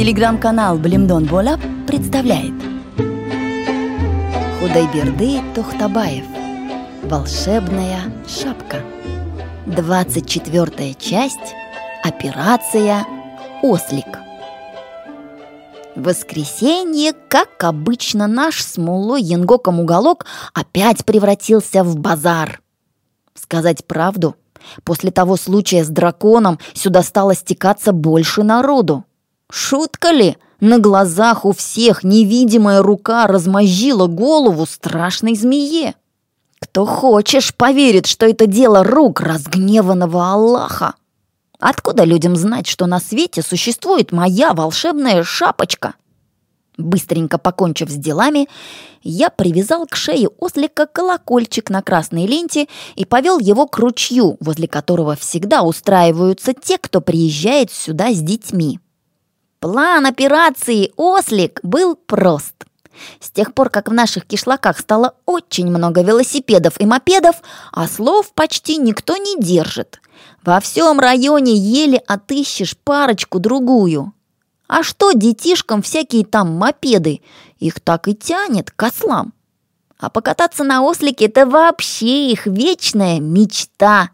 Телеграм-канал Блимдон Бола представляет. Худайберды Тухтабаев Волшебная шапка. 24 часть. Операция «Ослик» воскресенье, как обычно, наш с Мулой Янгоком уголок опять превратился в базар. Сказать правду, после того случая с драконом сюда стало стекаться больше народу. Шутка ли? На глазах у всех невидимая рука размозжила голову страшной змее. Кто хочешь, поверит, что это дело рук разгневанного Аллаха. Откуда людям знать, что на свете существует моя волшебная шапочка? Быстренько покончив с делами, я привязал к шее ослика колокольчик на красной ленте и повел его к ручью, возле которого всегда устраиваются те, кто приезжает сюда с детьми. План операции «Ослик» был прост. С тех пор, как в наших кишлаках стало очень много велосипедов и мопедов, ослов почти никто не держит. Во всем районе еле отыщешь парочку-другую. А что детишкам всякие там мопеды? Их так и тянет к ослам. А покататься на ослике – это вообще их вечная мечта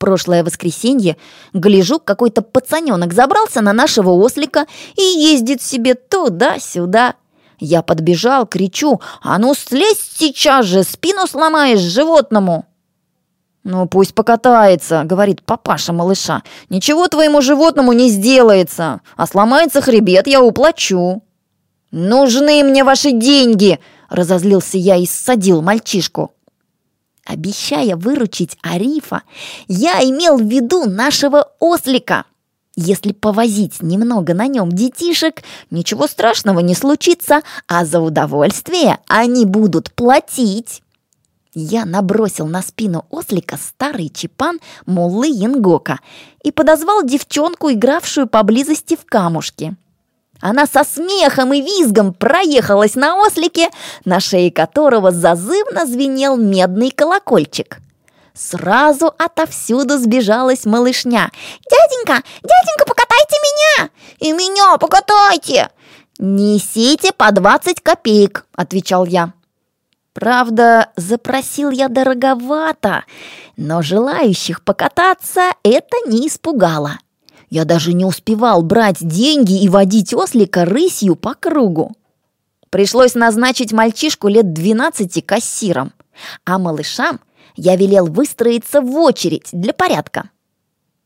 прошлое воскресенье, гляжу, какой-то пацаненок забрался на нашего ослика и ездит себе туда-сюда. Я подбежал, кричу, а ну слезь сейчас же, спину сломаешь животному. «Ну, пусть покатается», — говорит папаша малыша. «Ничего твоему животному не сделается, а сломается хребет, я уплачу». «Нужны мне ваши деньги!» — разозлился я и ссадил мальчишку. Обещая выручить Арифа, я имел в виду нашего ослика. Если повозить немного на нем детишек, ничего страшного не случится, а за удовольствие они будут платить. Я набросил на спину ослика старый чипан Моллы Янгока и подозвал девчонку, игравшую поблизости в камушке. Она со смехом и визгом проехалась на ослике, на шее которого зазывно звенел медный колокольчик. Сразу отовсюду сбежалась малышня. «Дяденька, дяденька, покатайте меня!» «И меня покатайте!» «Несите по двадцать копеек», — отвечал я. Правда, запросил я дороговато, но желающих покататься это не испугало. Я даже не успевал брать деньги и водить ослика рысью по кругу. Пришлось назначить мальчишку лет 12 кассиром, а малышам я велел выстроиться в очередь для порядка.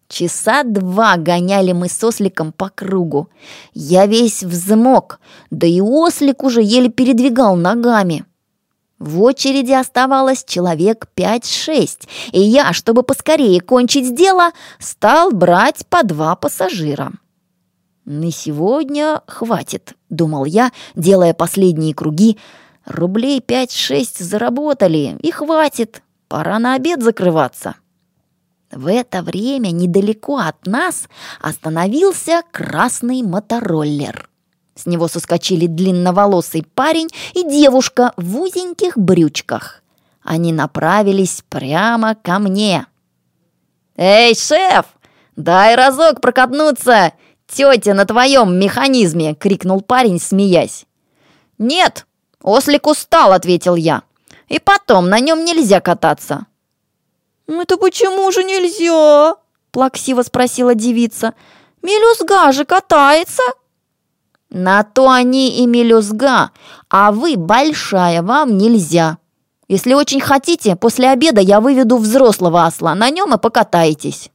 Часа два гоняли мы с осликом по кругу. Я весь взмок, да и ослик уже еле передвигал ногами. В очереди оставалось человек 5-6, и я, чтобы поскорее кончить дело, стал брать по два пассажира. «На сегодня хватит», — думал я, делая последние круги. «Рублей 5-6 заработали, и хватит, пора на обед закрываться». В это время недалеко от нас остановился красный мотороллер. С него соскочили длинноволосый парень и девушка в узеньких брючках. Они направились прямо ко мне. «Эй, шеф, дай разок прокатнуться! Тетя на твоем механизме!» — крикнул парень, смеясь. «Нет, ослик устал», — ответил я. «И потом, на нем нельзя кататься». «Это почему же нельзя?» — плаксиво спросила девица. «Мелюзга же катается!» На то они и мелюзга, а вы большая, вам нельзя. Если очень хотите, после обеда я выведу взрослого осла, на нем и покатаетесь».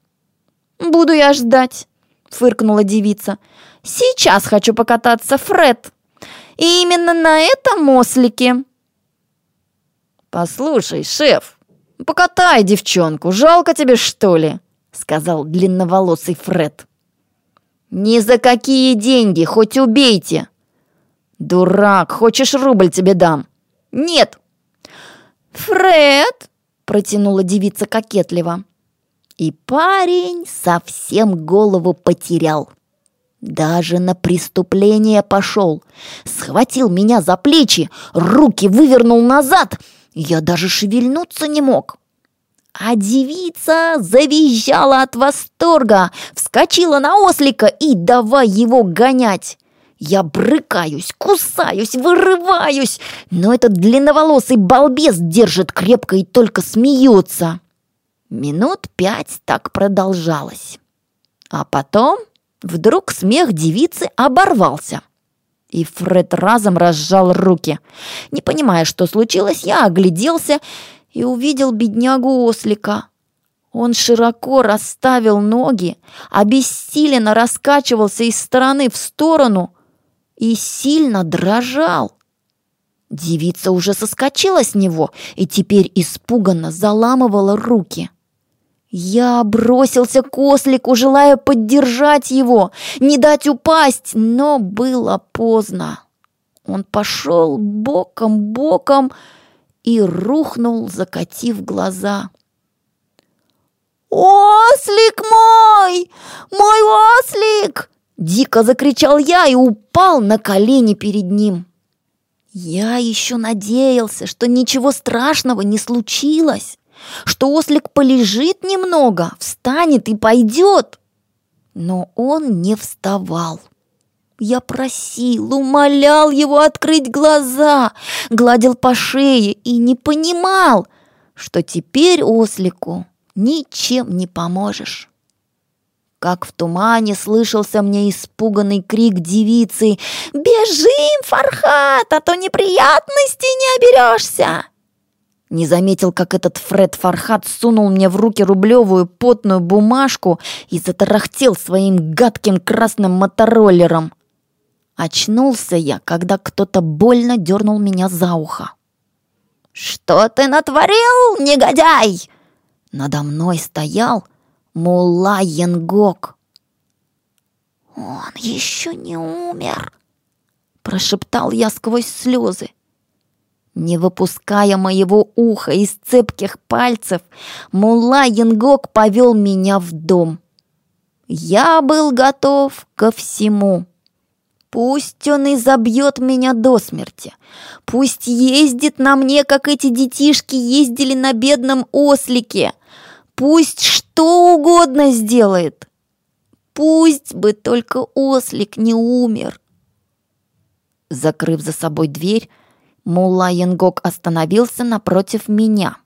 «Буду я ждать», — фыркнула девица. «Сейчас хочу покататься, Фред. И именно на этом ослике». «Послушай, шеф, покатай девчонку, жалко тебе, что ли?» — сказал длинноволосый Фред. «Ни за какие деньги, хоть убейте!» «Дурак, хочешь рубль тебе дам?» «Нет!» «Фред!» — протянула девица кокетливо. И парень совсем голову потерял. Даже на преступление пошел. Схватил меня за плечи, руки вывернул назад. Я даже шевельнуться не мог. А девица завизжала от восторга, вскочила на ослика и давай его гонять. Я брыкаюсь, кусаюсь, вырываюсь, но этот длинноволосый балбес держит крепко и только смеется. Минут пять так продолжалось. А потом вдруг смех девицы оборвался. И Фред разом разжал руки. Не понимая, что случилось, я огляделся и увидел беднягу ослика. Он широко расставил ноги, обессиленно раскачивался из стороны в сторону и сильно дрожал. Девица уже соскочила с него и теперь испуганно заламывала руки. Я бросился к ослику, желая поддержать его, не дать упасть, но было поздно. Он пошел боком-боком и рухнул, закатив глаза. «Ослик мой! Мой ослик!» Дико закричал я и упал на колени перед ним. Я еще надеялся, что ничего страшного не случилось, что ослик полежит немного, встанет и пойдет. Но он не вставал. Я просил, умолял его открыть глаза, гладил по шее и не понимал, что теперь ослику ничем не поможешь. Как в тумане слышался мне испуганный крик девицы «Бежим, Фархат, а то неприятностей не оберешься!» Не заметил, как этот Фред Фархат сунул мне в руки рублевую потную бумажку и затарахтел своим гадким красным мотороллером. Очнулся я, когда кто-то больно дернул меня за ухо. «Что ты натворил, негодяй?» Надо мной стоял Мулла Янгок. «Он еще не умер», — прошептал я сквозь слезы. Не выпуская моего уха из цепких пальцев, Мулла Янгок повел меня в дом. Я был готов ко всему. Пусть он и забьет меня до смерти. Пусть ездит на мне, как эти детишки ездили на бедном ослике. Пусть что угодно сделает. Пусть бы только ослик не умер. Закрыв за собой дверь, Мулла Янгок остановился напротив меня.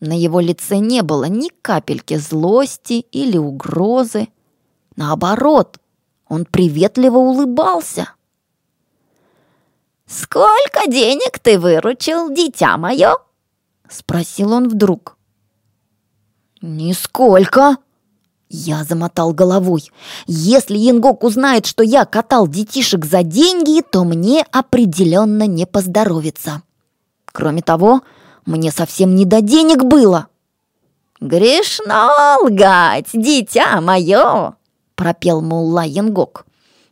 На его лице не было ни капельки злости или угрозы. Наоборот, он приветливо улыбался. «Сколько денег ты выручил, дитя мое?» — спросил он вдруг. «Нисколько!» Я замотал головой. Если Янгок узнает, что я катал детишек за деньги, то мне определенно не поздоровится. Кроме того, мне совсем не до денег было. «Грешно лгать, дитя мое!» — пропел мулла Янгок.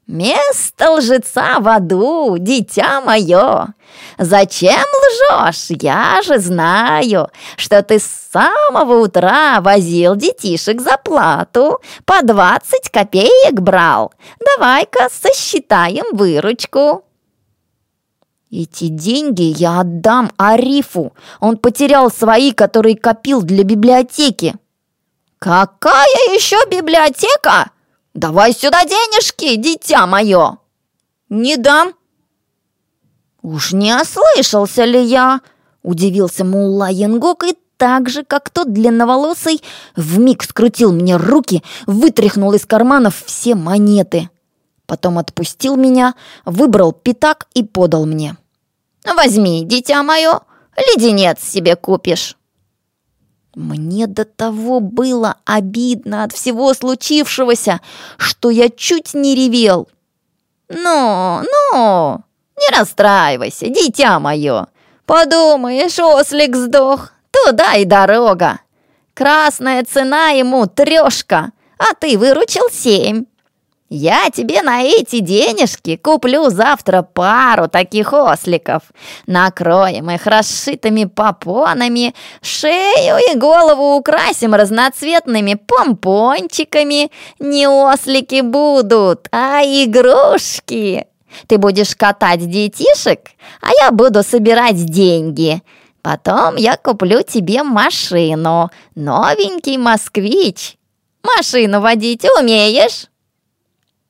«Место лжеца в аду, дитя мое! Зачем лжешь? Я же знаю, что ты с самого утра возил детишек за плату, по двадцать копеек брал. Давай-ка сосчитаем выручку». «Эти деньги я отдам Арифу. Он потерял свои, которые копил для библиотеки». «Какая еще библиотека?» «Давай сюда денежки, дитя мое!» «Не дам!» «Уж не ослышался ли я?» Удивился Мулла Янгок и так же, как тот длинноволосый, вмиг скрутил мне руки, вытряхнул из карманов все монеты. Потом отпустил меня, выбрал пятак и подал мне. «Возьми, дитя мое, леденец себе купишь». Мне до того было обидно от всего случившегося, что я чуть не ревел. «Ну, ну, не расстраивайся, дитя мое. Подумаешь, ослик сдох, туда и дорога. Красная цена ему трешка, а ты выручил семь. Я тебе на эти денежки куплю завтра пару таких осликов. Накроем их расшитыми попонами, шею и голову украсим разноцветными помпончиками. Не ослики будут, а игрушки. Ты будешь катать детишек, а я буду собирать деньги. Потом я куплю тебе машину, новенький москвич. Машину водить умеешь?»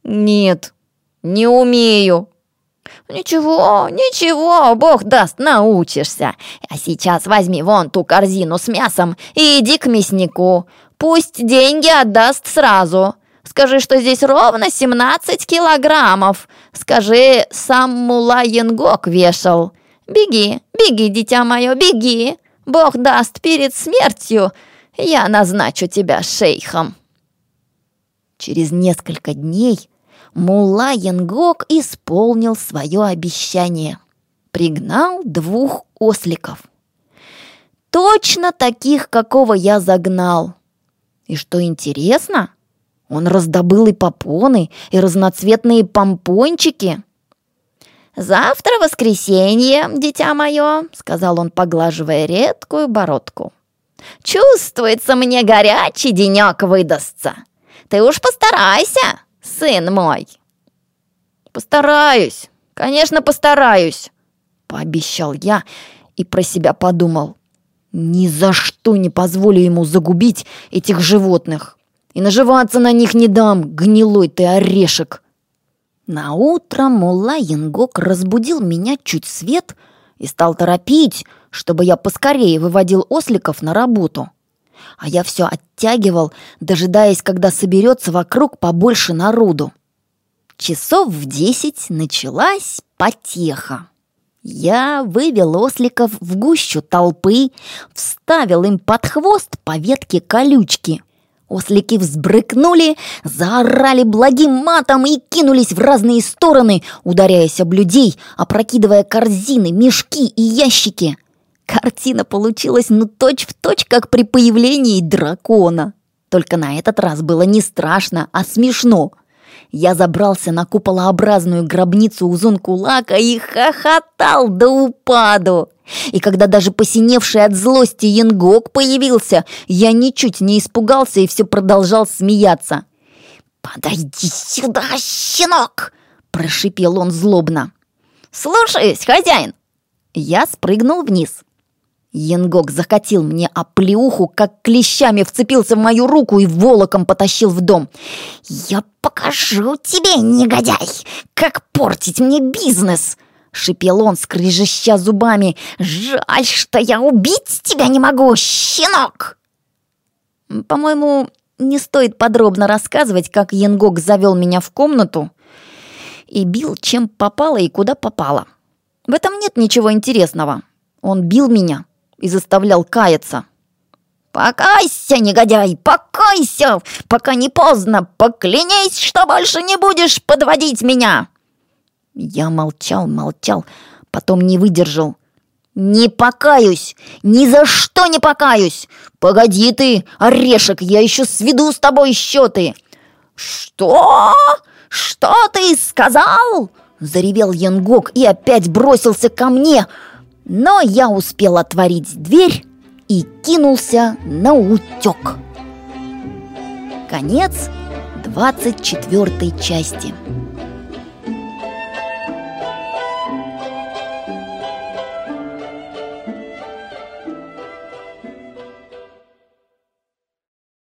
«Нет, не умею. Ничего, ничего, бог даст, научишься. А сейчас возьми вон ту корзину с мясом и иди к мяснику. Пусть деньги отдаст сразу. Скажи, что здесь ровно 17 килограммов. Скажи, сам Мула Янгок вешал. Беги, беги, дитя мое, беги. Бог даст перед смертью, я назначу тебя шейхом. Через несколько дней Мулла Янгок исполнил свое обещание. Пригнал двух осликов. Точно таких, какого я загнал. И что интересно, он раздобыл и попоны, и разноцветные помпончики. «Завтра воскресенье, дитя мое», — сказал он, поглаживая редкую бородку. «Чувствуется мне горячий денек выдастся. Ты уж постарайся, сын мой!» «Постараюсь, конечно, постараюсь!» Пообещал я и про себя подумал. «Ни за что не позволю ему загубить этих животных, и наживаться на них не дам, гнилой ты орешек!» На утро Мулла Янгок разбудил меня чуть свет и стал торопить, чтобы я поскорее выводил осликов на работу а я все оттягивал, дожидаясь, когда соберется вокруг побольше народу. Часов в десять началась потеха. Я вывел осликов в гущу толпы, вставил им под хвост по ветке колючки. Ослики взбрыкнули, заорали благим матом и кинулись в разные стороны, ударяясь об людей, опрокидывая корзины, мешки и ящики. Картина получилась ну точь-в-точь, точь, как при появлении дракона. Только на этот раз было не страшно, а смешно. Я забрался на куполообразную гробницу у Зонкулака и хохотал до упаду. И когда даже посиневший от злости Янгок появился, я ничуть не испугался и все продолжал смеяться. «Подойди сюда, щенок!» – прошипел он злобно. «Слушаюсь, хозяин!» Я спрыгнул вниз. Янгок закатил мне оплеуху, как клещами вцепился в мою руку и волоком потащил в дом. «Я покажу тебе, негодяй, как портить мне бизнес!» Шипел он, скрежеща зубами. «Жаль, что я убить тебя не могу, щенок!» По-моему, не стоит подробно рассказывать, как Янгок завел меня в комнату и бил, чем попало и куда попало. В этом нет ничего интересного. Он бил меня, и заставлял каяться. «Покайся, негодяй, покайся, пока не поздно, поклянись, что больше не будешь подводить меня!» Я молчал, молчал, потом не выдержал. «Не покаюсь! Ни за что не покаюсь! Погоди ты, орешек, я еще сведу с тобой счеты!» «Что? Что ты сказал?» Заревел Янгок и опять бросился ко мне – но я успел отворить дверь и кинулся на утек. Конец 24 части.